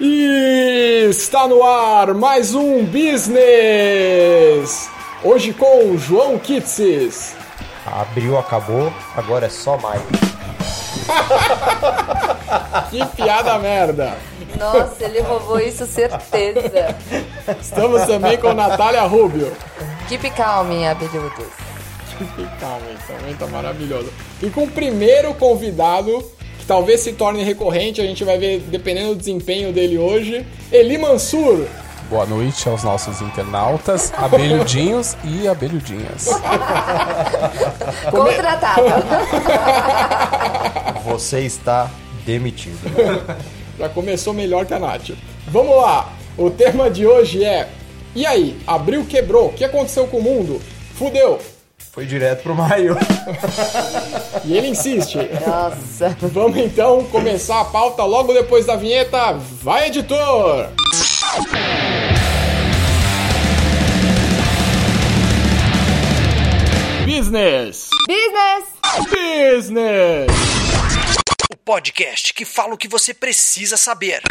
E está no ar mais um Business! Hoje com o João Kitsis. Abril acabou, agora é só maio. que piada merda! Nossa, ele roubou isso, certeza. Estamos também com Natália Rubio. Keep calm, abelhudos. Keep calm, também tá maravilhoso. E com o primeiro convidado talvez se torne recorrente, a gente vai ver dependendo do desempenho dele hoje. Eli Mansur. Boa noite aos nossos internautas, abelhudinhos e abelhudinhas. Contratado. Você está demitido. Já começou melhor que a Nath. Vamos lá. O tema de hoje é: E aí? Abril quebrou. O que aconteceu com o mundo? Fudeu. Foi direto pro maio. e ele insiste. Nossa. Vamos então começar a pauta logo depois da vinheta. Vai, editor! Business! Business! Business! O podcast que fala o que você precisa saber.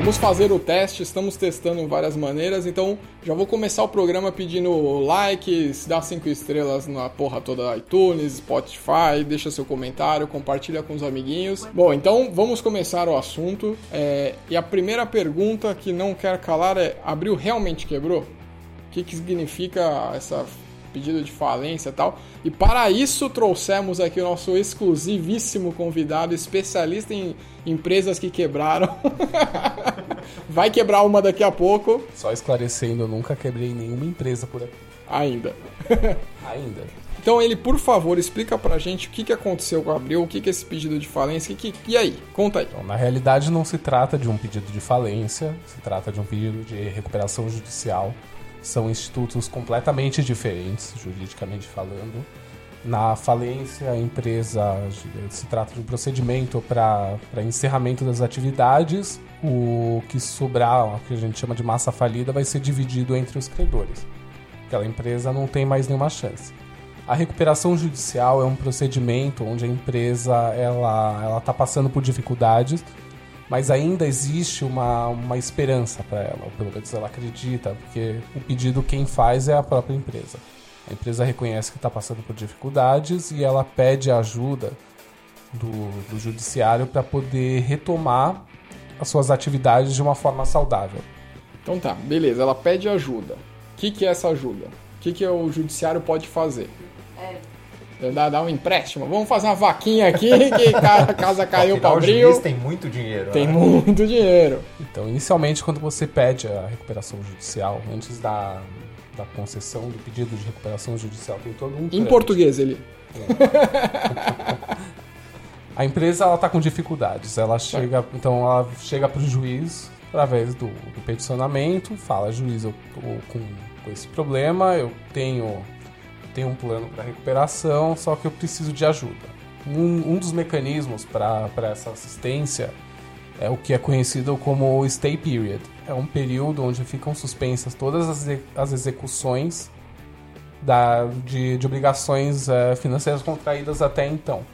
Vamos fazer o teste, estamos testando várias maneiras, então já vou começar o programa pedindo likes, dá cinco estrelas na porra toda iTunes, Spotify, deixa seu comentário, compartilha com os amiguinhos. Bom, então vamos começar o assunto. É, e a primeira pergunta que não quer calar é: Abril realmente quebrou? O que, que significa essa pedido de falência e tal. E para isso trouxemos aqui o nosso exclusivíssimo convidado, especialista em empresas que quebraram. Vai quebrar uma daqui a pouco. Só esclarecendo, eu nunca quebrei nenhuma empresa por aqui. Ainda. Ainda. Então ele, por favor, explica pra gente o que, que aconteceu com o Abril, o que, que é esse pedido de falência, que, e aí? Conta aí. Então, na realidade não se trata de um pedido de falência, se trata de um pedido de recuperação judicial são institutos completamente diferentes, juridicamente falando. Na falência, a empresa se trata de um procedimento para encerramento das atividades. O que sobrar, o que a gente chama de massa falida, vai ser dividido entre os credores. Aquela empresa não tem mais nenhuma chance. A recuperação judicial é um procedimento onde a empresa ela está passando por dificuldades mas ainda existe uma, uma esperança para ela, ou pelo menos ela acredita, porque o pedido quem faz é a própria empresa. A empresa reconhece que está passando por dificuldades e ela pede ajuda do, do judiciário para poder retomar as suas atividades de uma forma saudável. Então tá, beleza, ela pede ajuda. O que, que é essa ajuda? O que, que o judiciário pode fazer? É, Dá, dá um empréstimo. Vamos fazer uma vaquinha aqui que a casa caiu para abril. tem muito dinheiro. Tem né? muito dinheiro. Então, inicialmente, quando você pede a recuperação judicial, antes da, da concessão do pedido de recuperação judicial, tem todo um. Em português, ele. É. a empresa ela está com dificuldades. Ela chega, então, ela chega para o juiz através do, do peticionamento, fala, juiz, eu tô com, com esse problema, eu tenho tenho um plano para recuperação, só que eu preciso de ajuda. Um, um dos mecanismos para essa assistência é o que é conhecido como o stay period. É um período onde ficam suspensas todas as, as execuções da, de, de obrigações é, financeiras contraídas até então.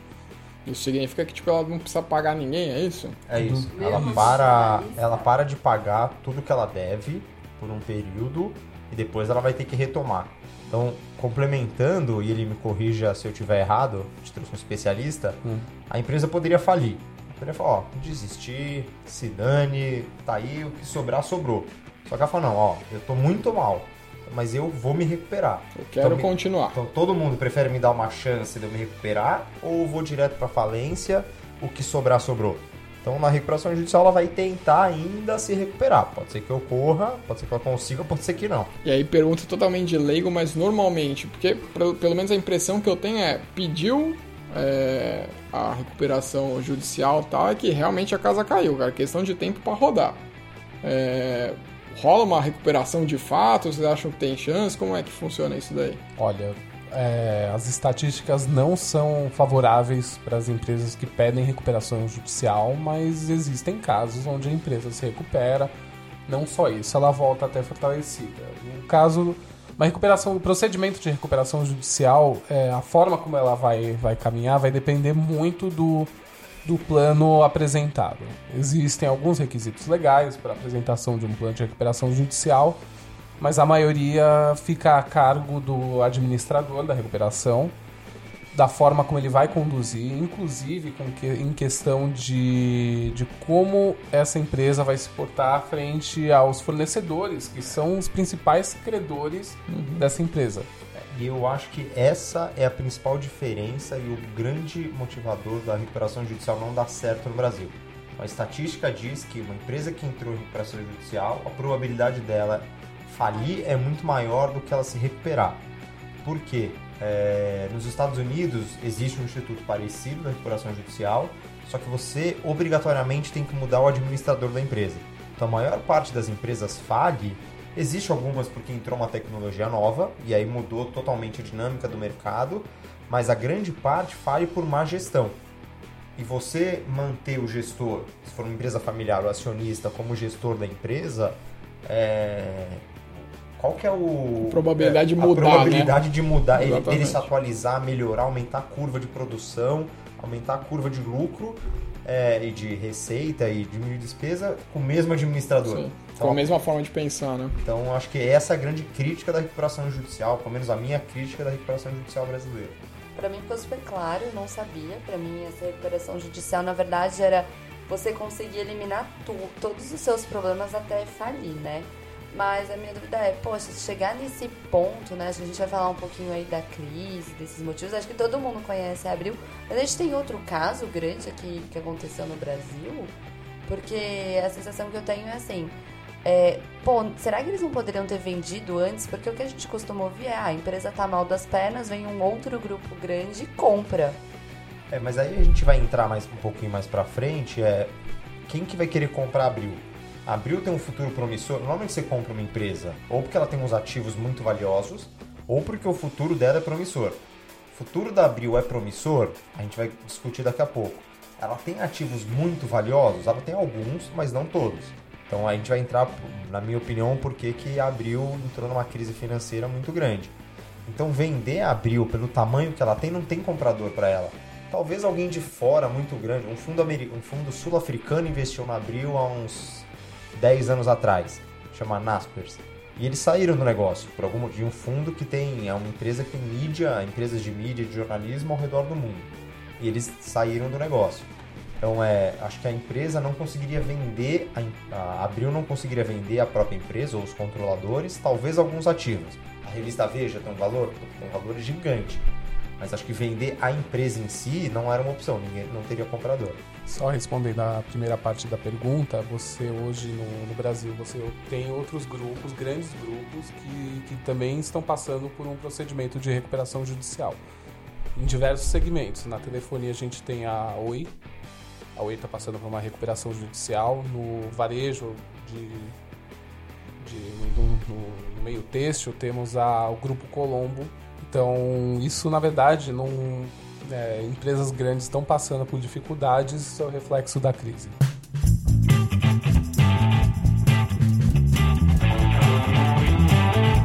Isso significa que tipo, ela não precisa pagar ninguém, é isso? É isso. Ela para, ela para de pagar tudo que ela deve por um período e depois ela vai ter que retomar. Então, complementando, e ele me corrija se eu tiver errado, te trouxe um especialista, hum. a empresa poderia falir. Poderia falar, ó, desistir, se dane, tá aí, o que sobrar, sobrou. Só que ela fala, não, ó, eu tô muito mal, mas eu vou me recuperar. Eu quero então, continuar. Então todo mundo prefere me dar uma chance de eu me recuperar ou vou direto pra falência, o que sobrar, sobrou. Então, na recuperação judicial, ela vai tentar ainda se recuperar. Pode ser que ocorra, pode ser que ela consiga, pode ser que não. E aí, pergunta totalmente de leigo, mas normalmente, porque pelo menos a impressão que eu tenho é: pediu é, a recuperação judicial tal, é que realmente a casa caiu, cara. Questão de tempo para rodar. É, rola uma recuperação de fato? Vocês acham que tem chance? Como é que funciona isso daí? Olha, é, as estatísticas não são favoráveis para as empresas que pedem recuperação judicial, mas existem casos onde a empresa se recupera. Não só isso, ela volta até fortalecida. No caso Uma recuperação, o procedimento de recuperação judicial, é, a forma como ela vai, vai caminhar vai depender muito do, do plano apresentado. Existem alguns requisitos legais para apresentação de um plano de recuperação judicial, mas a maioria fica a cargo do administrador da recuperação, da forma como ele vai conduzir, inclusive com que, em questão de, de como essa empresa vai se portar frente aos fornecedores, que são os principais credores dessa empresa. E eu acho que essa é a principal diferença e o grande motivador da recuperação judicial não dar certo no Brasil. A estatística diz que uma empresa que entrou em recuperação judicial, a probabilidade dela falir é muito maior do que ela se recuperar. Por quê? É, nos Estados Unidos existe um instituto parecido da recuperação judicial, só que você obrigatoriamente tem que mudar o administrador da empresa. Então a maior parte das empresas fale, existe algumas porque entrou uma tecnologia nova e aí mudou totalmente a dinâmica do mercado, mas a grande parte fale por má gestão. E você manter o gestor, se for uma empresa familiar ou acionista, como gestor da empresa, é, qual que é o Probabilidade de é, mudar, a probabilidade né? de mudar, ele, Exatamente. ele se atualizar, melhorar, aumentar a curva de produção, aumentar a curva de lucro é, e de receita e diminuir despesa com o mesmo administrador. Sim. Então, Com a mesma forma de pensar, né? então acho que essa é a grande crítica da recuperação judicial, pelo menos a minha crítica da recuperação judicial brasileira. Pra mim ficou super claro, eu não sabia. Pra mim, essa recuperação judicial, na verdade, era você conseguir eliminar tu, todos os seus problemas até falir, né? Mas a minha dúvida é, poxa, chegar nesse ponto, né? A gente vai falar um pouquinho aí da crise, desses motivos. Acho que todo mundo conhece Abril. Mas a gente tem outro caso grande aqui que aconteceu no Brasil. Porque a sensação que eu tenho é assim. É, pô, será que eles não poderiam ter vendido antes? Porque o que a gente costuma ouvir é, ah, a empresa tá mal das pernas, vem um outro grupo grande e compra. É, mas aí a gente vai entrar mais um pouquinho mais pra frente, é quem que vai querer comprar Abril? Abril tem um futuro promissor. Normalmente você compra uma empresa ou porque ela tem uns ativos muito valiosos, ou porque o futuro dela é promissor. O futuro da Abril é promissor, a gente vai discutir daqui a pouco. Ela tem ativos muito valiosos, ela tem alguns, mas não todos. Então a gente vai entrar, na minha opinião, porque que a Abril entrou numa crise financeira muito grande. Então vender a Abril pelo tamanho que ela tem, não tem comprador para ela. Talvez alguém de fora muito grande, um fundo, um fundo sul-africano investiu na Abril há uns 10 anos atrás, chama Naspers. E eles saíram do negócio por algum de um fundo que tem é uma empresa que tem mídia, empresas de mídia de jornalismo ao redor do mundo. E eles saíram do negócio. Então é, acho que a empresa não conseguiria vender, a, a Abril não conseguiria vender a própria empresa ou os controladores, talvez alguns ativos. A revista Veja tem um valor, tem um valor gigante. Mas acho que vender a empresa em si não era uma opção, ninguém não teria comprador. Só respondendo a primeira parte da pergunta, você hoje no, no Brasil você tem outros grupos, grandes grupos, que, que também estão passando por um procedimento de recuperação judicial. Em diversos segmentos. Na telefonia a gente tem a Oi. A Oi está passando por uma recuperação judicial. No varejo de, de- no, no- meio têxtil temos a, o Grupo Colombo. Então isso na verdade não é, empresas grandes estão passando por dificuldades, isso é o reflexo da crise.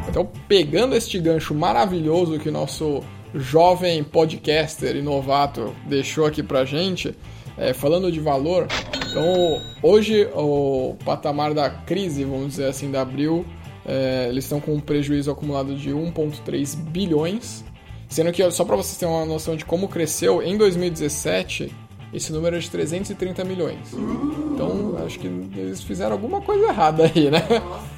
Então, pegando este gancho maravilhoso que o nosso jovem podcaster e novato deixou aqui pra gente, é, falando de valor, então hoje o patamar da crise, vamos dizer assim, da Abril, é, eles estão com um prejuízo acumulado de 1,3 bilhões, sendo que, só para vocês terem uma noção de como cresceu, em 2017 esse número é de 330 milhões. Então, acho que eles fizeram alguma coisa errada aí, né?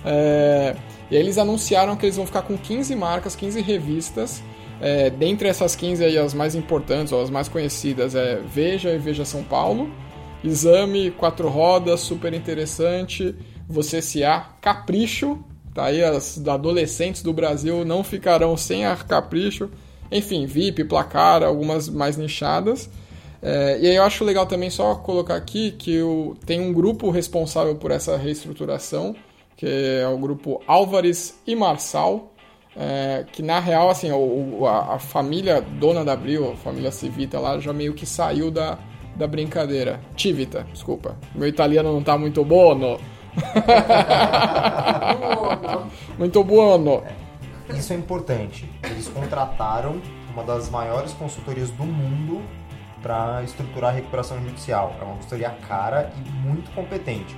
É, e aí eles anunciaram que eles vão ficar com 15 marcas, 15 revistas. É, dentre essas 15 aí, as mais importantes, ou as mais conhecidas, é Veja e Veja São Paulo, Exame, Quatro Rodas, super interessante, Você S.A., Capricho, tá aí as adolescentes do Brasil não ficarão sem a Capricho, enfim, VIP, Placar, algumas mais nichadas. É, e aí eu acho legal também só colocar aqui que o, tem um grupo responsável por essa reestruturação, que é o grupo Álvares e Marçal, é, que na real, assim, o, a, a família dona da Abril, a família Civita lá, já meio que saiu da, da brincadeira. Tivita, desculpa. Meu italiano não tá muito bom. Muito buono. Isso é importante. Eles contrataram uma das maiores consultorias do mundo para estruturar a recuperação judicial. É uma consultoria cara e muito competente.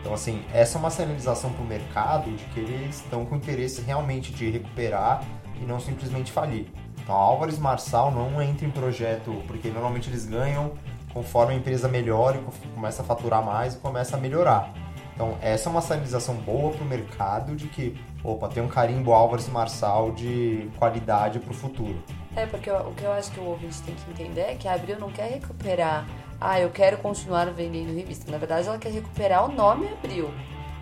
Então, assim, essa é uma sinalização para o mercado de que eles estão com interesse realmente de recuperar e não simplesmente falir. Então, a Álvares Marçal não entra em projeto, porque normalmente eles ganham conforme a empresa melhora e começa a faturar mais e começa a melhorar. Então, essa é uma sinalização boa para o mercado de que, opa, tem um carimbo Álvares Marçal de qualidade para o futuro. É, porque o que eu acho que o ouvinte tem que entender é que a Abril não quer recuperar, ah, eu quero continuar vendendo revista. Na verdade, ela quer recuperar o nome Abril.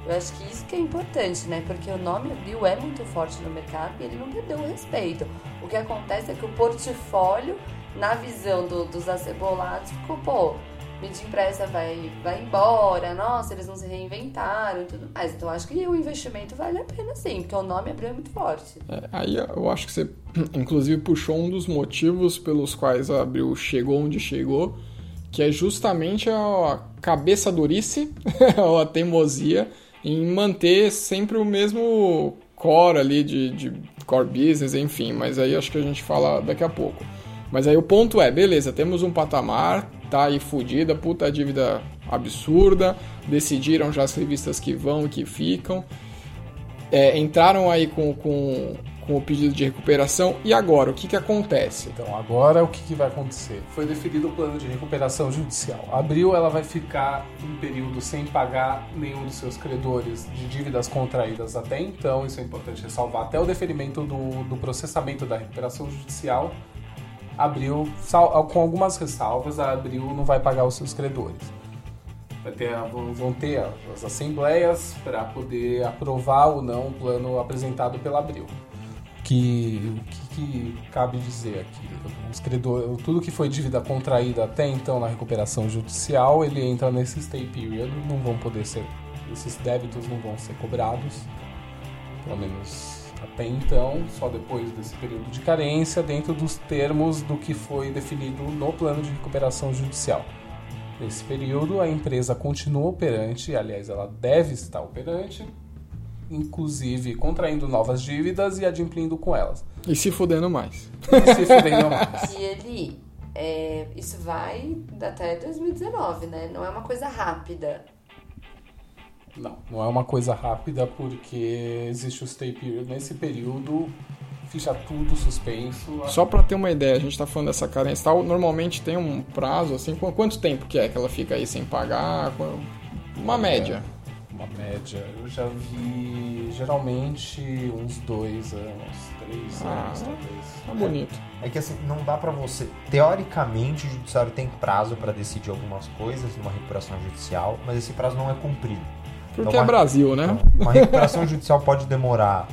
Eu acho que isso que é importante, né? Porque o nome Abril é muito forte no mercado e ele não perdeu o respeito. O que acontece é que o portfólio, na visão do, dos acebolados, ficou, pô, mídia impressa vai, vai embora, nossa, eles não se reinventaram e tudo mais. Então acho que o investimento vale a pena sim, porque o nome Abril é muito forte. É, aí eu acho que você, inclusive, puxou um dos motivos pelos quais a Abril chegou onde chegou, que é justamente a cabeça durice, ou a teimosia em manter sempre o mesmo core ali de, de core business, enfim, mas aí acho que a gente fala daqui a pouco. Mas aí o ponto é, beleza, temos um patamar, tá aí fodida, puta dívida absurda, decidiram já as revistas que vão e que ficam, é, entraram aí com, com com o pedido de recuperação. E agora, o que, que acontece? Então, agora o que, que vai acontecer? Foi definido o plano de recuperação judicial. Abril, ela vai ficar um período sem pagar nenhum dos seus credores de dívidas contraídas até então. Isso é importante ressalvar. Até o deferimento do, do processamento da recuperação judicial, Abril, com algumas ressalvas, a Abril não vai pagar os seus credores. Vai ter, vão ter as assembleias para poder aprovar ou não o plano apresentado pela Abril que o que, que, cabe dizer aqui? Os credores, tudo que foi dívida contraída até então na recuperação judicial, ele entra nesse stay period, não vão poder ser, esses débitos não vão ser cobrados, pelo menos até então, só depois desse período de carência, dentro dos termos do que foi definido no plano de recuperação judicial. Nesse período, a empresa continua operante, aliás, ela deve estar operante, inclusive contraindo novas dívidas e adimplindo com elas. E se fudendo mais. E se fudendo mais. E ele, é, isso vai até 2019, né? Não é uma coisa rápida. Não, não é uma coisa rápida porque existe o stay period nesse período, ficha tudo suspenso. Só para ter uma ideia, a gente tá falando dessa carência tal, normalmente tem um prazo assim, quanto tempo que é que ela fica aí sem pagar? Uma média uma média. Eu já vi geralmente uns dois anos, três ah, anos talvez. Tá bonito. É, é que assim, não dá para você. Teoricamente, o judiciário tem prazo para decidir algumas coisas numa recuperação judicial, mas esse prazo não é cumprido. Porque então, é Brasil, né? Então, uma recuperação judicial pode demorar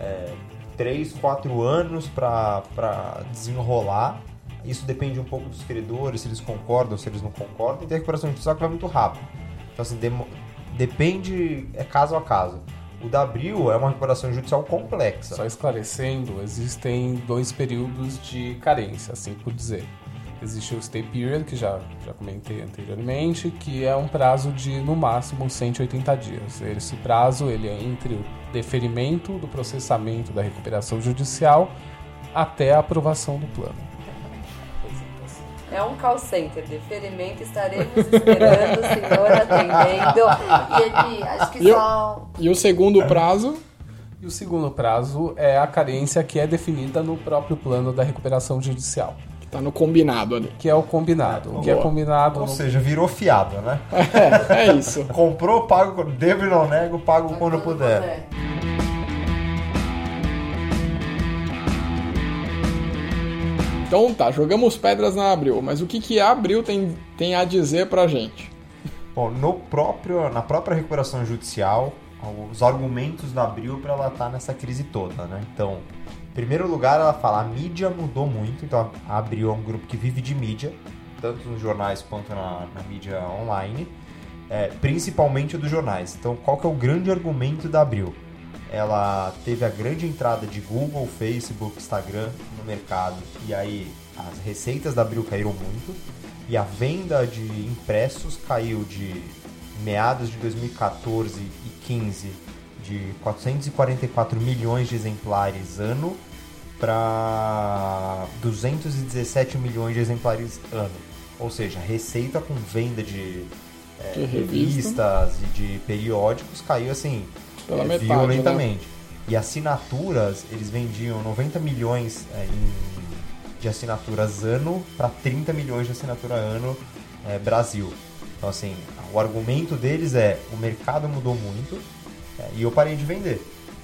é, três, quatro anos para desenrolar. Isso depende um pouco dos credores, se eles concordam, se eles não concordam. E tem a recuperação judicial que vai muito rápido. Então, assim, depende, é caso a caso. O da Abril é uma recuperação judicial complexa. Só esclarecendo, existem dois períodos de carência, assim por dizer. Existe o stay period, que já, já comentei anteriormente, que é um prazo de, no máximo, 180 dias. Esse prazo ele é entre o deferimento do processamento da recuperação judicial até a aprovação do plano. É um call center de ferimento, estaremos esperando o senhor atendendo. E ele, acho que e só. O, e o segundo prazo? E o segundo prazo é a carência que é definida no próprio plano da recuperação judicial. Está no combinado ali. Que é o combinado. O que é combinado. Ou no... seja, virou fiado, né? É, é isso. Comprou, pago, devo e não nego, pago quando, quando puder. puder. Então tá, jogamos pedras na Abril, mas o que, que a Abril tem, tem a dizer pra gente? Bom, no próprio, na própria recuperação judicial, os argumentos da Abril para ela estar tá nessa crise toda, né? Então, primeiro lugar, ela fala a mídia mudou muito, então a Abril é um grupo que vive de mídia, tanto nos jornais quanto na, na mídia online, é, principalmente dos jornais. Então, qual que é o grande argumento da Abril? ela teve a grande entrada de Google, Facebook, Instagram no mercado e aí as receitas da Abril caíram muito e a venda de impressos caiu de meados de 2014 e 15 de 444 milhões de exemplares ano para 217 milhões de exemplares ano. Ou seja, a receita com venda de, é, De revista. revistas e de periódicos caiu assim é, metade, violentamente. E assinaturas, eles vendiam 90 milhões é, em- de assinaturas ano para 30 milhões de assinatura ano é, Brasil. Então, assim, o argumento deles é: o mercado mudou muito é, e eu parei de vender.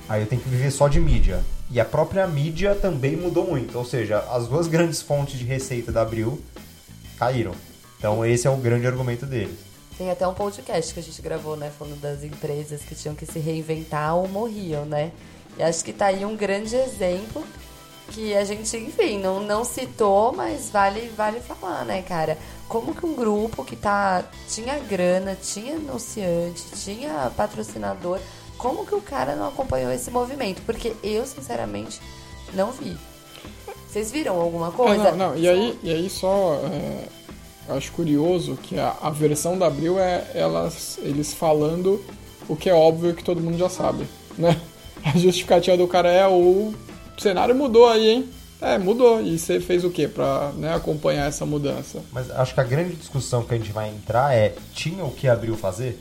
Aí eu tenho que viver só de mídia. E a própria mídia também mudou muito. Ou seja, as duas grandes fontes de receita da Abril caíram. Então, esse é o grande argumento deles. Tem até um podcast que a gente gravou, né? Falando das empresas que tinham que se reinventar ou morriam, né? E acho que tá aí um grande exemplo que a gente, enfim, não, não citou, mas vale, vale falar, né, cara? Como que um grupo que tá, tinha grana, tinha anunciante, tinha patrocinador, como que o cara não acompanhou esse movimento? Porque eu, sinceramente, não vi. Vocês viram alguma É, coisa? não, não, e aí, e aí só é, acho curioso que a, a versão da Abril é elas, eles falando o que é óbvio que todo mundo já sabe, né? A justificativa do cara é o cenário mudou aí, hein? É, mudou. E você fez o quê pra né, acompanhar essa mudança? Mas acho que a grande discussão que a gente vai entrar é: tinha o que Abril fazer?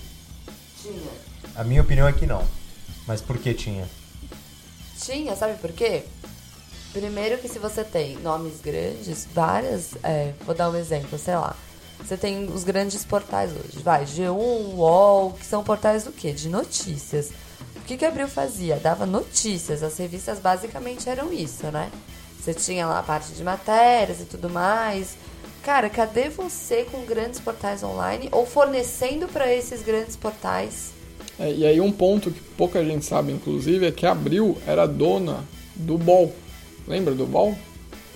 Tinha. A minha opinião é que não. Mas por que tinha? Tinha, sabe por quê? Primeiro que se você tem nomes grandes, várias. é, vou dar um exemplo, sei lá. Você tem os grandes portais hoje. Vai, G1, UOL, que são portais do quê? De notícias. O que, que a Abril fazia? Dava notícias. As revistas basicamente eram isso, né? Você tinha lá a parte de matérias e tudo mais. Cara, cadê você com grandes portais online ou fornecendo para esses grandes portais? É, e aí um ponto que pouca gente sabe, inclusive, é que a Abril era dona do BOL. Lembra do BOL?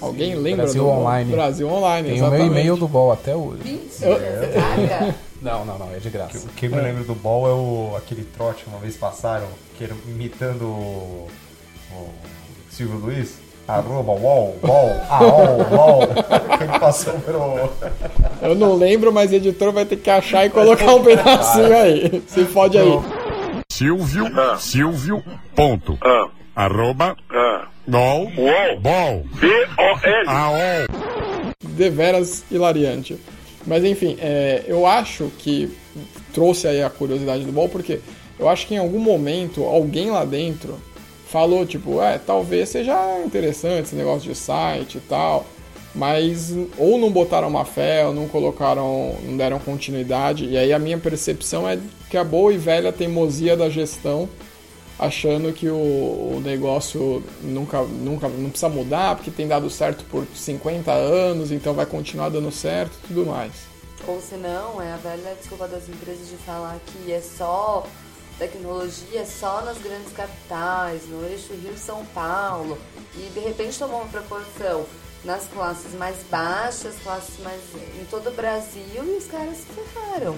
Alguém lembra Brasil do BOL? Online. Brasil Online, Tem o meu exatamente. e-mail do Bol até hoje. Saca? Não, não, não, é de graça. O que eu me lembro do Ball é o, aquele trote que uma vez passaram, que era imitando o, o Silvio Luiz. Arroba, wall, wall, aol, wall. Que ele passou pelo. Eu não lembro, mas o editor vai ter que achar e colocar um pedacinho aí. Se fode aí. Silvio, Silvio, ponto. Arroba, gol, bol, B-O-L. aol. Deveras hilariante. Mas enfim, é, eu acho que trouxe aí a curiosidade do BOL, porque eu acho que em algum momento alguém lá dentro falou, tipo, é, talvez seja interessante esse negócio de site e tal, mas ou não botaram uma fé, ou não colocaram, não deram continuidade, e aí a minha percepção é que a boa e velha teimosia da gestão achando que o, o negócio nunca, nunca não precisa mudar, porque tem dado certo por 50 anos, então vai continuar dando certo e tudo mais. Ou se não, é a velha desculpa das empresas de falar que é só tecnologia, é só nas grandes capitais, no eixo Rio-São Paulo, e de repente tomou uma proporção nas classes mais baixas, classes mais em todo o Brasil, e os caras se ferraram.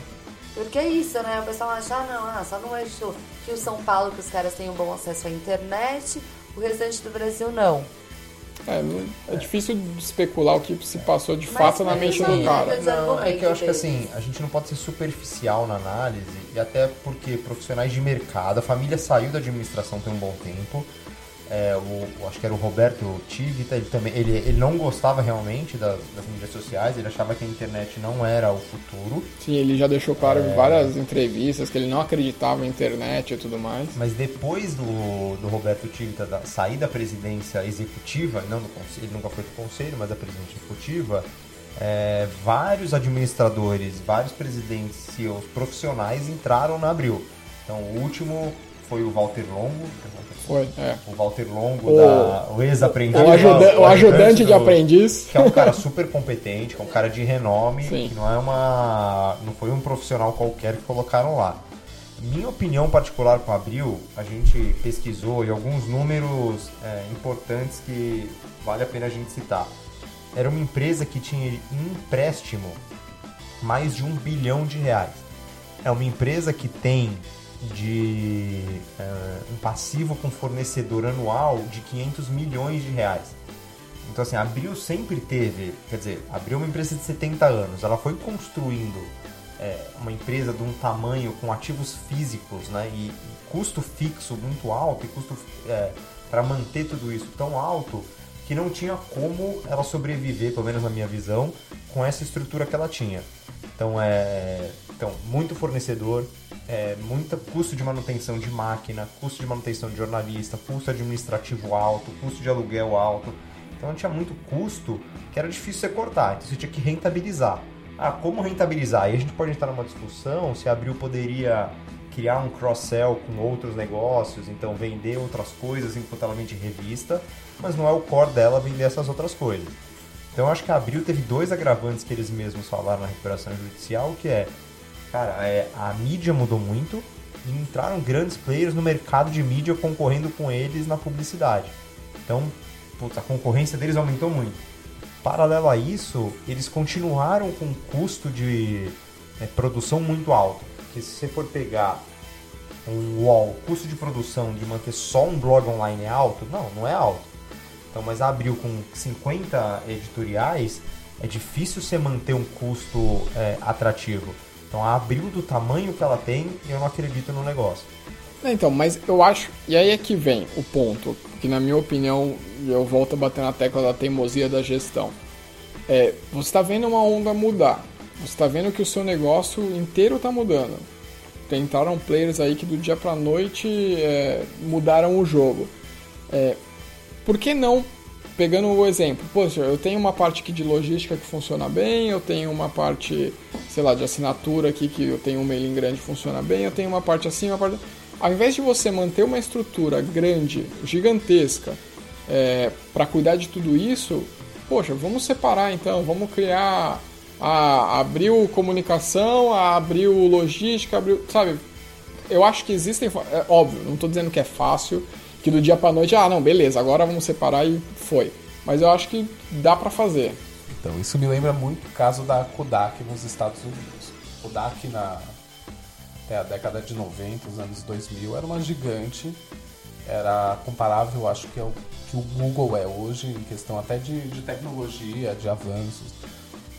Porque é isso, né? O pessoal acha, ah, não, ah, só no eixo Rio-São Paulo que os caras têm um bom acesso à internet, o restante do Brasil não. É, não- é difícil de especular o que se passou de Mas fato na mente do cara. Não, é que eu acho que assim, a gente não pode ser superficial na análise, e até porque profissionais de mercado, a família saiu da administração tem um bom tempo. É, o, acho que era o Roberto Tivita, ele também ele, ele não gostava realmente das, das mídias sociais, ele achava que a internet não era o futuro. Sim, ele já deixou claro em várias entrevistas que ele não acreditava em internet e tudo mais. Mas depois do, do Roberto Tivita da, sair da presidência executiva, não do conselho, ele nunca foi do conselho, mas da presidência executiva, é, vários administradores, vários presidentes, CEOs profissionais entraram na Abril. Então o último foi o Walter Longo, Foi, é. o Walter Longo, O- da, o ex-aprendiz. O, ajuda- o ajudante de do- aprendiz. que é um cara super competente, que é um cara de renome, Sim. que não é uma. não foi um profissional qualquer que colocaram lá. Minha opinião particular com a Abril, a gente pesquisou e alguns números é, importantes que vale a pena a gente citar. Era uma empresa que tinha em empréstimo mais de um bilhão de reais. É uma empresa que tem de um passivo com fornecedor anual de 500 milhões de reais. Então, assim, a Abril sempre teve, quer dizer, a Abril é uma empresa de 70 anos, ela foi construindo é, uma empresa de um tamanho com ativos físicos né, e, e custo fixo muito alto e custo é, para manter tudo isso tão alto que não tinha como ela sobreviver, pelo menos na minha visão, com essa estrutura que ela tinha. Então, é, então muito fornecedor, é, muito custo de manutenção de máquina, custo de manutenção de jornalista, custo administrativo alto, custo de aluguel alto. Então tinha muito custo que era difícil você cortar, então você tinha que rentabilizar. Ah, como rentabilizar? Aí a gente pode entrar numa discussão se a Abril poderia criar um cross-sell com outros negócios, então vender outras coisas enquanto ela vende revista, mas não é o core dela vender essas outras coisas. Então acho que a Abril teve dois agravantes que eles mesmos falaram na recuperação judicial, que é, cara, é, a mídia mudou muito e entraram grandes players no mercado de mídia concorrendo com eles na publicidade. Então, putz, a concorrência deles aumentou muito. Paralelo a isso, eles continuaram com um custo de é, produção muito alto. Porque se você for pegar um wall, custo de produção de manter só um blog online é alto? Não, não é alto. Então, mas abriu com 50 editoriais, é difícil você manter um custo é, atrativo. Então, a abril do tamanho que ela tem, eu não acredito no negócio. Então, mas eu acho. E aí é que vem o ponto, que na minha opinião, eu volto a bater na tecla da teimosia da gestão. É, você está vendo uma onda mudar. Você está vendo que o seu negócio inteiro está mudando. Tentaram players aí que do dia para noite é, mudaram o jogo. É, por que não pegando o exemplo, poxa, eu tenho uma parte aqui de logística que funciona bem, eu tenho uma parte, sei lá, de assinatura aqui que eu tenho um mailing grande que funciona bem, eu tenho uma parte assim, uma parte ao invés de você manter uma estrutura grande, gigantesca, é, para cuidar de tudo isso, poxa, vamos separar então, vamos criar a abril comunicação, a abril logística, abril, sabe? Eu acho que existem, é óbvio, não estou dizendo que é fácil, que do dia para noite, ah, não, beleza, agora vamos separar e foi. Mas eu acho que dá para fazer. Então, isso me lembra muito o caso da Kodak nos Estados Unidos. Kodak na até a década de 90, os anos 2000, era uma gigante. Era comparável, acho que é o que o Google é hoje, em questão até de, de tecnologia, de avanços.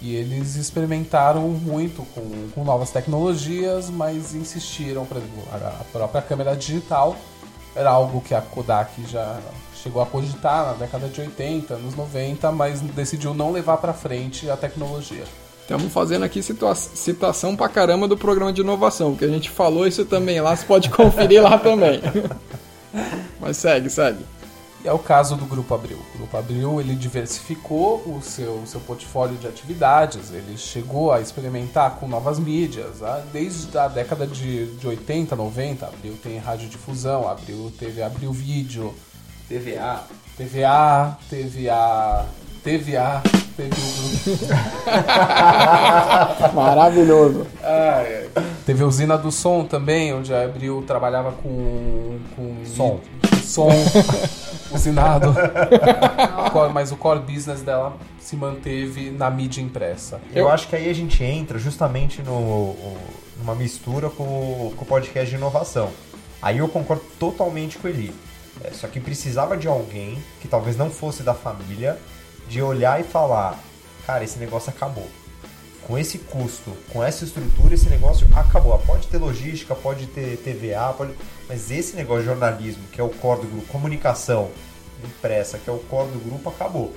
E eles experimentaram muito com, com novas tecnologias, mas insistiram, por exemplo, a própria câmera digital era algo que a Kodak já chegou a cogitar na década de 80, anos 90, mas decidiu não levar para frente a tecnologia. Estamos fazendo aqui citação pra caramba do programa de inovação, que a gente falou isso também lá, você pode conferir lá também. Mas segue, segue. É o caso do Grupo Abril. O Grupo Abril ele diversificou o seu, seu portfólio de atividades, ele chegou a experimentar com novas mídias. Ah, desde a década de, de 80, 90, Abril tem radiodifusão, Abril teve Abril Vídeo, TVA, TVA, teve a TVA, teve o grupo. Maravilhoso. Ah, é. Teve a usina do som também, onde a Abril trabalhava com, com som. Som usinado. Mas o core business dela se manteve na mídia impressa. Eu acho que aí a gente entra justamente no, numa mistura com, com o podcast de inovação. Aí eu concordo totalmente com ele. É, só que precisava de alguém que talvez não fosse da família, de olhar e falar, cara, esse negócio acabou. Com esse custo, com essa estrutura, esse negócio acabou. Pode ter logística, pode ter TVA, pode... mas esse negócio de jornalismo, que é o core do grupo, comunicação impressa, que é o core do grupo, acabou.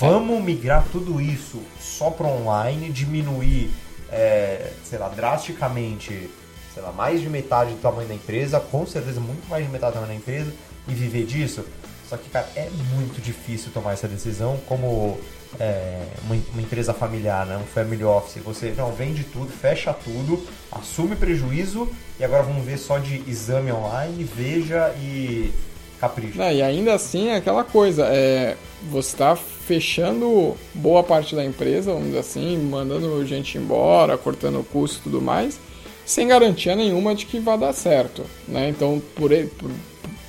Vamos migrar tudo isso só para online, diminuir, é, sei lá, drasticamente, sei lá, mais de metade do tamanho da empresa, com certeza muito mais de metade do tamanho da empresa, e viver disso? Só que, cara, é muito difícil tomar essa decisão como é, uma, uma, empresa familiar, né? um family office. Você não vende tudo, fecha tudo, assume prejuízo e agora vamos ver só de exame online, veja e capricha. Não, e ainda assim é aquela coisa, é, você está fechando boa parte da empresa, vamos dizer assim, mandando gente embora, cortando o custo e tudo mais, sem garantia nenhuma de que vai dar certo. Né? Então, por, por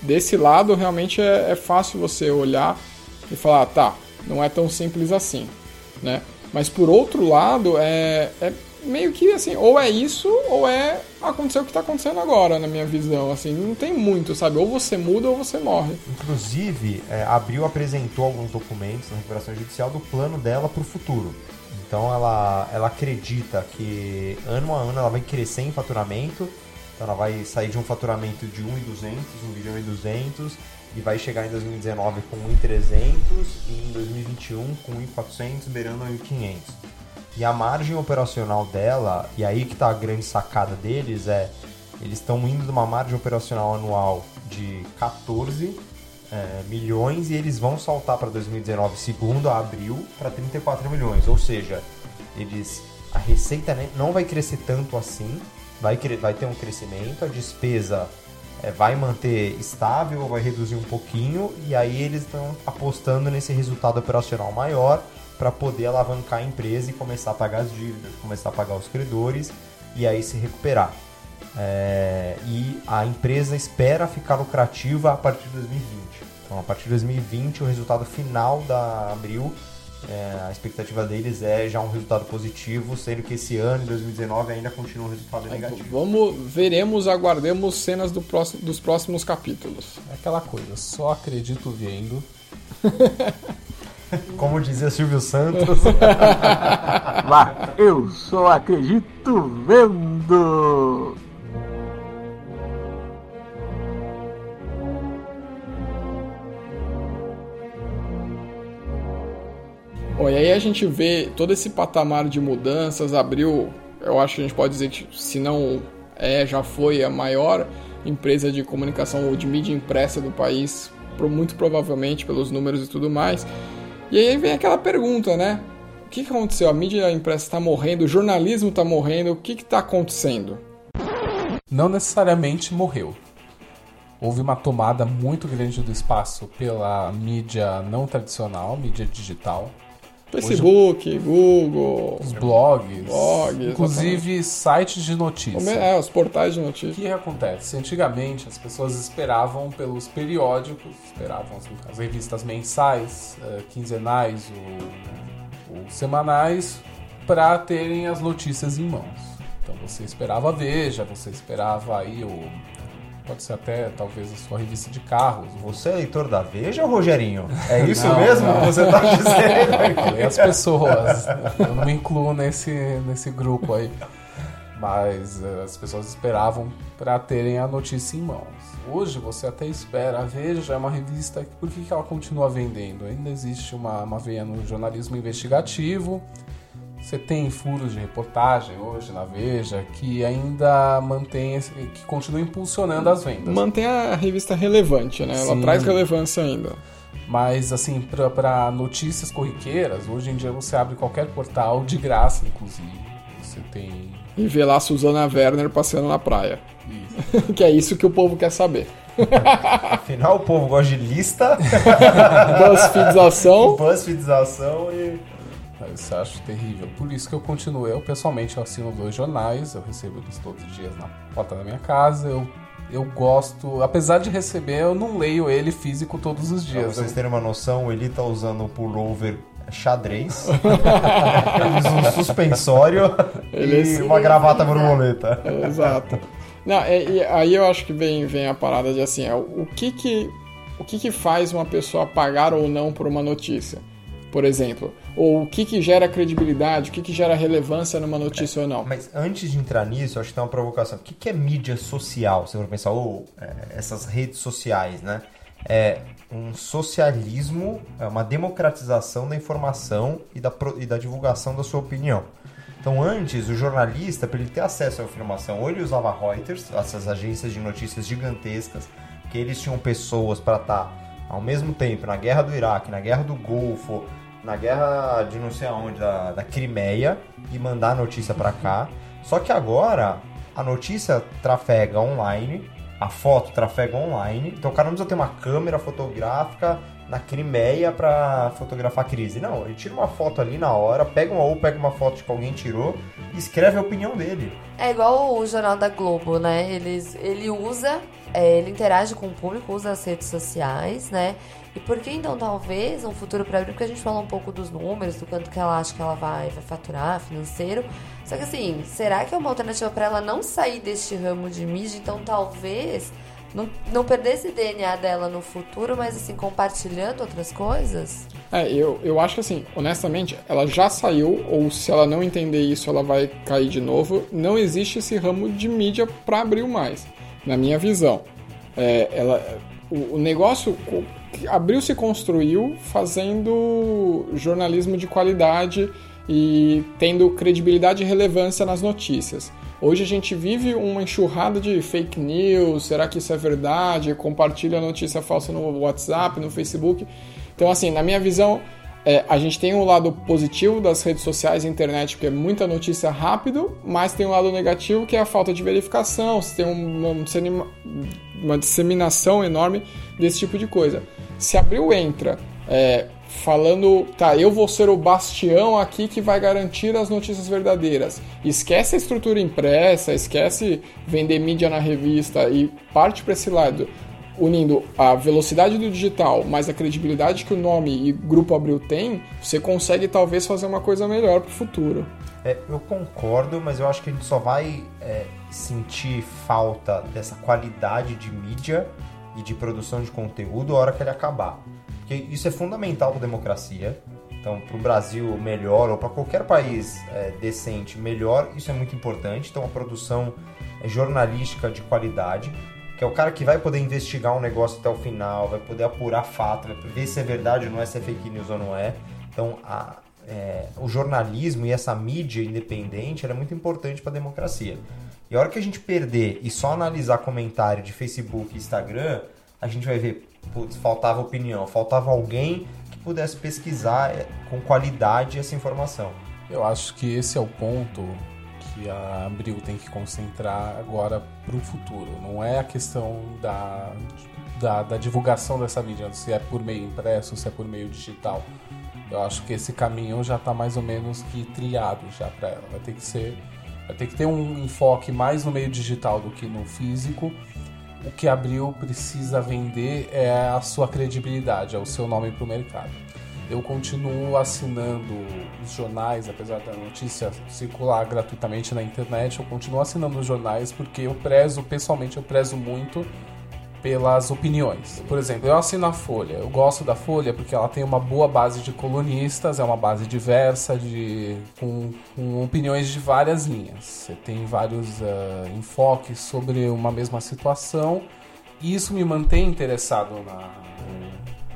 desse lado realmente é, é, fácil você olhar e falar, tá, não é tão simples assim, né? Mas por outro lado, é, é meio que assim, ou é isso, ou é acontecer o que está acontecendo agora, na minha visão. Assim, não tem muito, sabe? Ou você muda ou você morre. Inclusive, é, Abril apresentou alguns documentos na recuperação judicial do plano dela para o futuro. Então ela, ela acredita que ano a ano ela vai crescer em faturamento. Então ela vai sair de um faturamento de 1,200, 1 bilhão e 200 e vai chegar em 2019 com 1,300 e em 2021 com 1,400, beirando 1,500. E a margem operacional dela, e aí que está a grande sacada deles, é eles estão indo de uma margem operacional anual de 14 é, milhões e eles vão saltar para 2019, segundo a abril, para 34 milhões. Ou seja, eles a receita não vai crescer tanto assim, vai, vai ter um crescimento, a despesa é, vai manter estável, vai reduzir um pouquinho, e aí eles estão apostando nesse resultado operacional maior para poder alavancar a empresa e começar a pagar as dívidas, começar a pagar os credores e aí se recuperar. É, e a empresa espera ficar lucrativa a partir de 2020. Então, a partir de 2020, o resultado final da Abril, é, a expectativa deles é já um resultado positivo, sendo que esse ano, em 2019, ainda continua um resultado negativo. Vamos, veremos, aguardemos cenas do próximo, dos próximos capítulos. É aquela coisa, só acredito vendo. Como dizia Silvio Santos. Lá, eu só acredito vendo. Bom, e aí a gente vê todo esse patamar de mudanças, abriu, eu acho que a gente pode dizer que se não é, já foi a maior empresa de comunicação ou de mídia impressa do país, muito provavelmente pelos números e tudo mais. E aí vem aquela pergunta, né? O que, aconteceu? A mídia impressa está morrendo, o jornalismo está morrendo, o que está acontecendo? Não necessariamente morreu. Houve uma tomada muito grande do espaço pela mídia não tradicional, mídia digital, Facebook, Hoje, Google, os blogs, blogs inclusive exatamente. sites de notícias. É, os portais de notícias. O que acontece? Antigamente as pessoas esperavam pelos periódicos, esperavam assim, as revistas mensais, uh, quinzenais ou, ou semanais para terem as notícias em mãos. Então você esperava a Veja, você esperava aí o pode ser até talvez a sua revista de carros. Você é leitor da Veja, Rogerinho? É isso não, mesmo não. que você está dizendo? E as pessoas. Eu não me incluo nesse, nesse grupo aí. Mas uh, as pessoas esperavam para terem a notícia em mãos. Hoje você até espera. A Veja é uma revista. Por que, que ela continua vendendo? Ainda existe uma, uma veia no jornalismo investigativo você tem furos de reportagem hoje na Veja que ainda mantém, que continua impulsionando as vendas. Mantém a revista relevante, né? Ela Sim. traz relevância ainda. Mas, assim, para notícias corriqueiras, hoje em dia você abre qualquer portal de graça, inclusive. Você tem. E vê lá a Suzana Werner passeando na praia. que é isso que o povo quer saber. Afinal, o povo gosta de lista, buzzfeedização, buzzfeedização e isso eu acho terrível. Por isso que eu continuo. Eu, pessoalmente, eu assino dois jornais. Eu recebo eles todos os dias na porta da minha casa. Eu, eu gosto... Apesar de receber, eu não leio ele físico todos os dias. Pra vocês terem uma noção, ele tá usando um pullover xadrez, um suspensório ele e é uma gravata borboleta. Exato. Não, e, e, aí eu acho que vem, vem a parada de assim, é, o que que, o que que faz uma pessoa pagar ou não por uma notícia? Por exemplo, ou o que, que gera credibilidade, o que, que gera relevância numa notícia é, ou não. Mas antes de entrar nisso, acho que tem uma provocação. O que, que é mídia social? Você vai pensar, ou é, essas redes sociais, né? É um socialismo, é uma democratização da informação e da, e da divulgação da sua opinião. Então, antes, o jornalista, para ele ter acesso à informação, ou ele usava Reuters, essas agências de notícias gigantescas, que eles tinham pessoas para estar tá, ao mesmo tempo na guerra do Iraque, na guerra do Golfo, na guerra de não sei aonde, da, da Crimeia, e mandar a notícia para cá. Só que agora a notícia trafega online, a foto trafega online, então o cara não precisa ter uma câmera fotográfica na Crimeia para fotografar a crise. Não, ele tira uma foto ali na hora, pega uma ou pega uma foto que alguém tirou e escreve a opinião dele. É igual o jornal da Globo, né? Eles, ele usa, é, ele interage com o público, usa as redes sociais, né? E por que então talvez um futuro para abrir? Porque a gente falou um pouco dos números, do quanto que ela acha que ela vai, vai faturar financeiro. Só que assim, será que é uma alternativa para ela não sair deste ramo de mídia? Então talvez não, não perder esse DNA dela no futuro, mas assim, compartilhando outras coisas? É, eu, eu acho que assim, honestamente, ela já saiu, ou se ela não entender isso, ela vai cair de novo. Não existe esse ramo de mídia para abrir mais, na minha visão. É, ela, o, o negócio abriu se construiu fazendo jornalismo de qualidade e tendo credibilidade e relevância nas notícias. Hoje a gente vive uma enxurrada de fake news, será que isso é verdade? Compartilha notícia falsa no WhatsApp, no Facebook. Então, assim, na minha visão, é, a gente tem um lado positivo das redes sociais e internet, porque é muita notícia rápido, mas tem um lado negativo que é a falta de verificação, você tem uma, uma disseminação enorme desse tipo de coisa. Se Abril entra é, falando, tá, eu vou ser o bastião aqui que vai garantir as notícias verdadeiras. Esquece a estrutura impressa, esquece vender mídia na revista e parte para esse lado, unindo a velocidade do digital mais a credibilidade que o nome e Grupo Abril tem, você consegue talvez fazer uma coisa melhor para o futuro. É, eu concordo, mas eu acho que a gente só vai é, sentir falta dessa qualidade de mídia e de produção de conteúdo a hora que ele acabar. Porque isso é fundamental para a democracia. Então, para o Brasil melhor, ou para qualquer país é, decente melhor, isso é muito importante. Então, a produção é jornalística de qualidade, que é o cara que vai poder investigar um negócio até o final, vai poder apurar fato, vai ver se é verdade ou não é, se é fake news ou não é. Então, a, é, o jornalismo e essa mídia independente é muito importante para a democracia. E a hora que a gente perder e só analisar comentário de Facebook e Instagram, a gente vai ver, putz, faltava opinião, faltava alguém que pudesse pesquisar é, com qualidade essa informação. Eu acho que esse é o ponto que a Abril tem que concentrar agora para o futuro. Não é a questão da, da, da, divulgação dessa mídia, se é por meio impresso, se é por meio digital. Eu acho que esse caminho já está mais ou menos que trilhado já para ela. Vai ter que ser Vai ter que ter um enfoque mais no meio digital do que no físico. O que Abril precisa vender é a sua credibilidade, é o seu nome para o mercado. Eu continuo assinando os jornais, apesar da notícia circular gratuitamente na internet, eu continuo assinando os jornais porque eu prezo, pessoalmente, eu prezo muito pelas opiniões. Por exemplo, eu assino a Folha. Eu gosto da Folha porque ela tem uma boa base de colunistas, é uma base diversa, de, com, com opiniões de várias linhas. Você tem vários uh, enfoques sobre uma mesma situação e isso me mantém interessado na,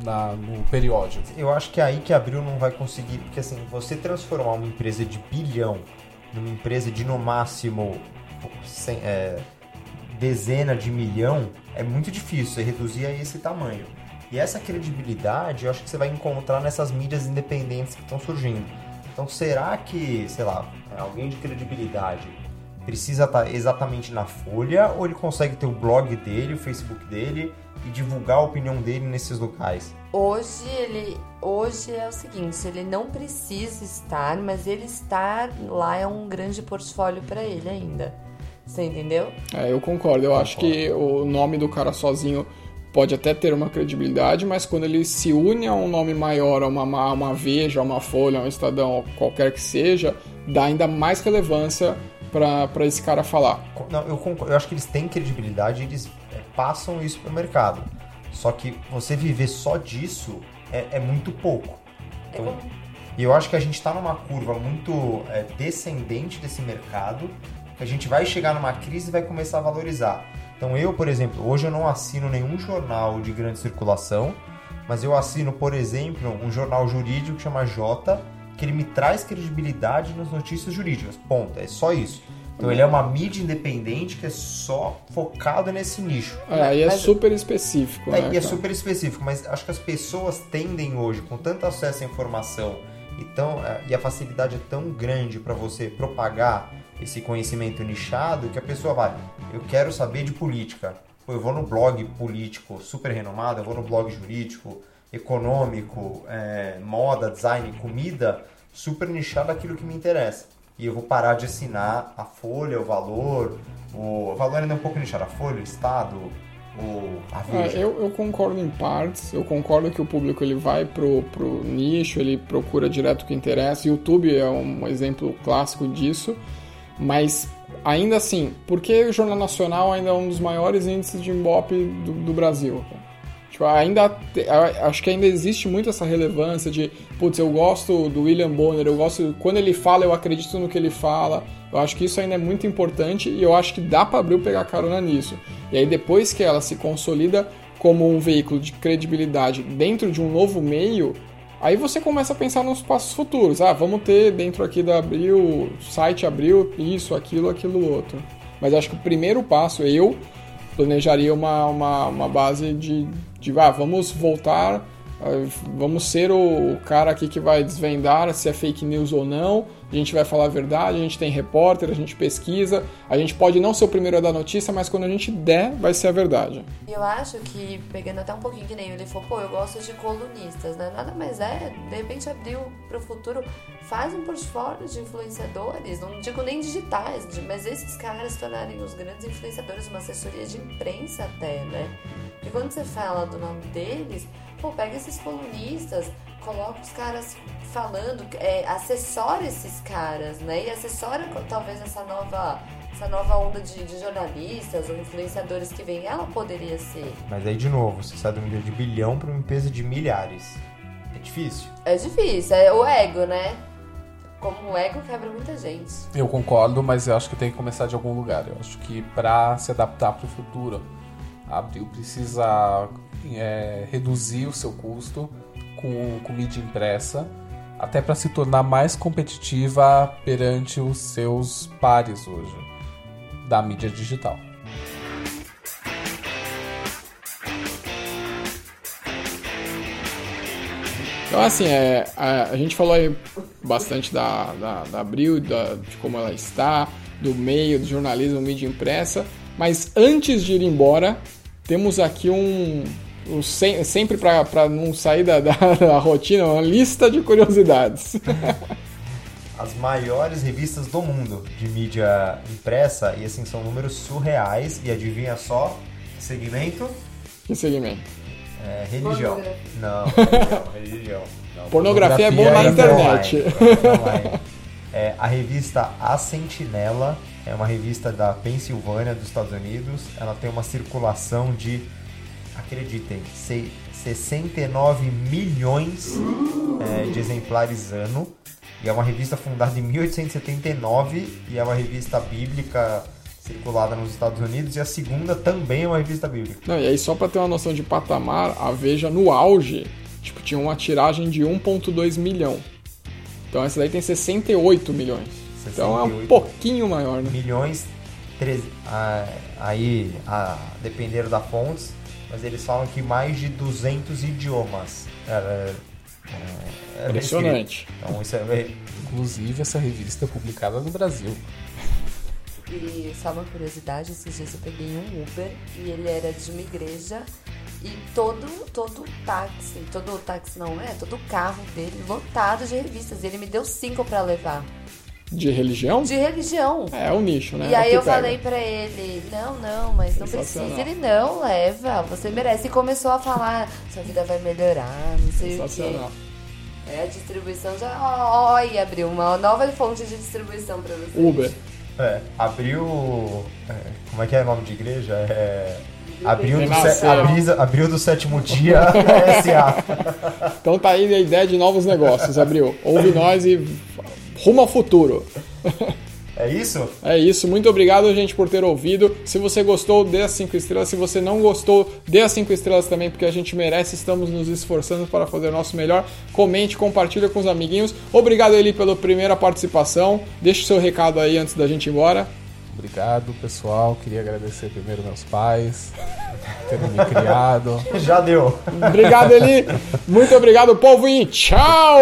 na, no periódico. Eu acho que é aí que Abril não vai conseguir, porque assim, você transformar uma empresa de bilhão numa empresa de no máximo 100, é, dezena de milhão, é muito difícil você reduzir a esse tamanho. E essa credibilidade eu acho que você vai encontrar nessas mídias independentes que estão surgindo. Então, será que, sei lá, alguém de credibilidade precisa estar tá exatamente na Folha ou ele consegue ter o blog dele, o Facebook dele e divulgar a opinião dele nesses locais? Hoje ele, hoje é o seguinte, ele não precisa estar, mas ele estar lá é um grande portfólio para ele ainda. Você entendeu? É, eu concordo. Eu concordo. acho que o nome do cara sozinho pode até ter uma credibilidade, mas quando ele se une a um nome maior, a uma, a uma Veja, a uma Folha, a um Estadão, qualquer que seja, dá ainda mais relevância para esse cara falar. Não, eu, concordo, eu acho que eles têm credibilidade e eles é, passam isso para o mercado. Só que você viver só disso é, é muito pouco. Então, é e eu acho que a gente está numa curva muito é, descendente desse mercado a gente vai chegar numa crise e vai começar a valorizar. Então eu, por exemplo, hoje eu não assino nenhum jornal de grande circulação, mas eu assino, por exemplo, um jornal jurídico que chama Jota, que ele me traz credibilidade nas notícias jurídicas. Ponto. É só isso. Então ele é uma mídia independente que é só focado nesse nicho. É, e é mas, super específico. É, né, e é super específico, mas acho que as pessoas tendem hoje, com tanto acesso à informação e, tão, é, e a facilidade é tão grande para você propagar esse conhecimento nichado que a pessoa vai, eu quero saber de política. eu vou no blog político super renomado, eu vou no blog jurídico, econômico, é, moda, design, comida, super nichado aquilo que me interessa. E eu vou parar de assinar a Folha, o Valor, o, o Valor ainda é um pouco nichado, a Folha, o Estado, o, a Veja. É, eu, eu, concordo em partes, eu concordo que o público ele vai pro, pro nicho, ele procura direto o que interessa. YouTube é um exemplo clássico disso. Mas ainda assim, por que o Jornal Nacional ainda é um dos maiores índices de Ibope do, do Brasil? Tipo, ainda acho que ainda existe muito essa relevância de, putz, eu gosto do William Bonner, eu gosto quando ele fala, eu acredito no que ele fala. Eu acho que isso ainda é muito importante e eu acho que dá pra Abril pegar carona nisso. E aí depois que ela se consolida como um veículo de credibilidade dentro de um novo meio, aí você começa a pensar nos passos futuros. Ah, vamos ter dentro aqui da Abril, site Abril, isso, aquilo, aquilo outro. Mas acho que o primeiro passo, eu planejaria uma, uma, uma base de, de ah, vamos voltar, ah, vamos ser o, o cara aqui que vai desvendar se é fake news ou não, a gente vai falar a verdade, a gente tem repórter, a gente pesquisa, a gente pode não ser o primeiro a dar notícia, mas quando a gente der, vai ser a verdade. E eu acho que, pegando até um pouquinho que nem ele falou, pô, eu gosto de colunistas, né? Nada mais é, de repente abriu pro futuro, faz um portfólio de influenciadores, não digo nem digitais, mas esses caras tornarem os grandes influenciadores, uma assessoria de imprensa até, né? Porque quando você fala do nome deles, pô, pega esses colunistas, coloca os caras falando, é, assessora esses caras, né? E assessora co- talvez essa nova, essa nova onda de, de jornalistas ou influenciadores que vem, ela poderia ser. Mas aí, de novo, você sai de um milhão de bilhão para uma empresa de milhares. É difícil. É difícil, é o ego, né? Como o ego quebra muita gente. Eu concordo, mas eu acho que tem que começar de algum lugar. Eu acho que para se adaptar para o futuro, Abril precisa é, reduzir o seu custo com, mídia impressa, até para se tornar mais competitiva perante os seus pares hoje da mídia digital. Então, assim, é, a, a gente falou aí bastante da, da, da Abril, da- de como ela está, do meio, do jornalismo, mídia impressa, mas antes de ir embora, temos aqui um. um sem- sempre para não sair da, da, da rotina, uma lista de curiosidades. As maiores revistas do mundo de mídia impressa, e assim, são números surreais. E adivinha só, segmento? que segmento? É, religião. Pornografia. Não, religião, religião. Não, Pornografia é bom na ainda internet. online, online. É, a revista A Sentinela é uma revista da Pensilvânia, dos Estados Unidos. Ela tem uma circulação de, acreditem, sei- 69 milhões é, de exemplares ano. E é uma revista fundada em 1879 e é uma revista bíblica circulada nos Estados Unidos. E a segunda também é uma revista bíblica. Não, e aí, só para ter uma noção de patamar, a Veja no auge, tipo, tinha uma tiragem de 1,2 milhão. Então essa daí tem 68 milhões. Então é um 68. pouquinho maior, né? milhões, tre- ah, aí, a depender da fontes, mas eles falam que mais de 200 idiomas. É, é, é, é Impressionante. Então isso é Inclusive, essa revista é publicada no Brasil. E só uma curiosidade, esses dias eu peguei um Uber e ele era de uma igreja e todo, todo táxi, todo táxi não é, todo carro dele lotado de revistas. E ele me deu cinco pra levar. De religião? De religião. É, é o nicho, né? E É aí eu pega. falei pra ele, não, não, mas não precisa. Ele, não, leva, você merece. E começou a falar, sua vida vai melhorar, não sei o quê. Sensacional. É, a distribuição já. Ó, ó, aí abriu uma nova fonte de distribuição pra você. Uber. É, abriu. é, como é que é o nome de igreja? É. Abril do, abrisa- abril do sétimo dia SA. Então tá aí a ideia de novos negócios, Abril. Ouve nós e rumo ao futuro. É isso? É isso, muito obrigado, gente, por ter ouvido. Se você gostou, dê as 5 estrelas. Se você não gostou, dê as 5 estrelas também, porque a gente merece. Estamos nos esforçando para fazer o nosso melhor. Comente, compartilha com os amiguinhos. Obrigado, Eli, pela primeira participação. Deixe seu recado aí antes da gente ir embora. Obrigado, pessoal. Queria agradecer primeiro meus pais por terem me criado. Já deu. Obrigado, Eli. Muito obrigado, povo, e tchau!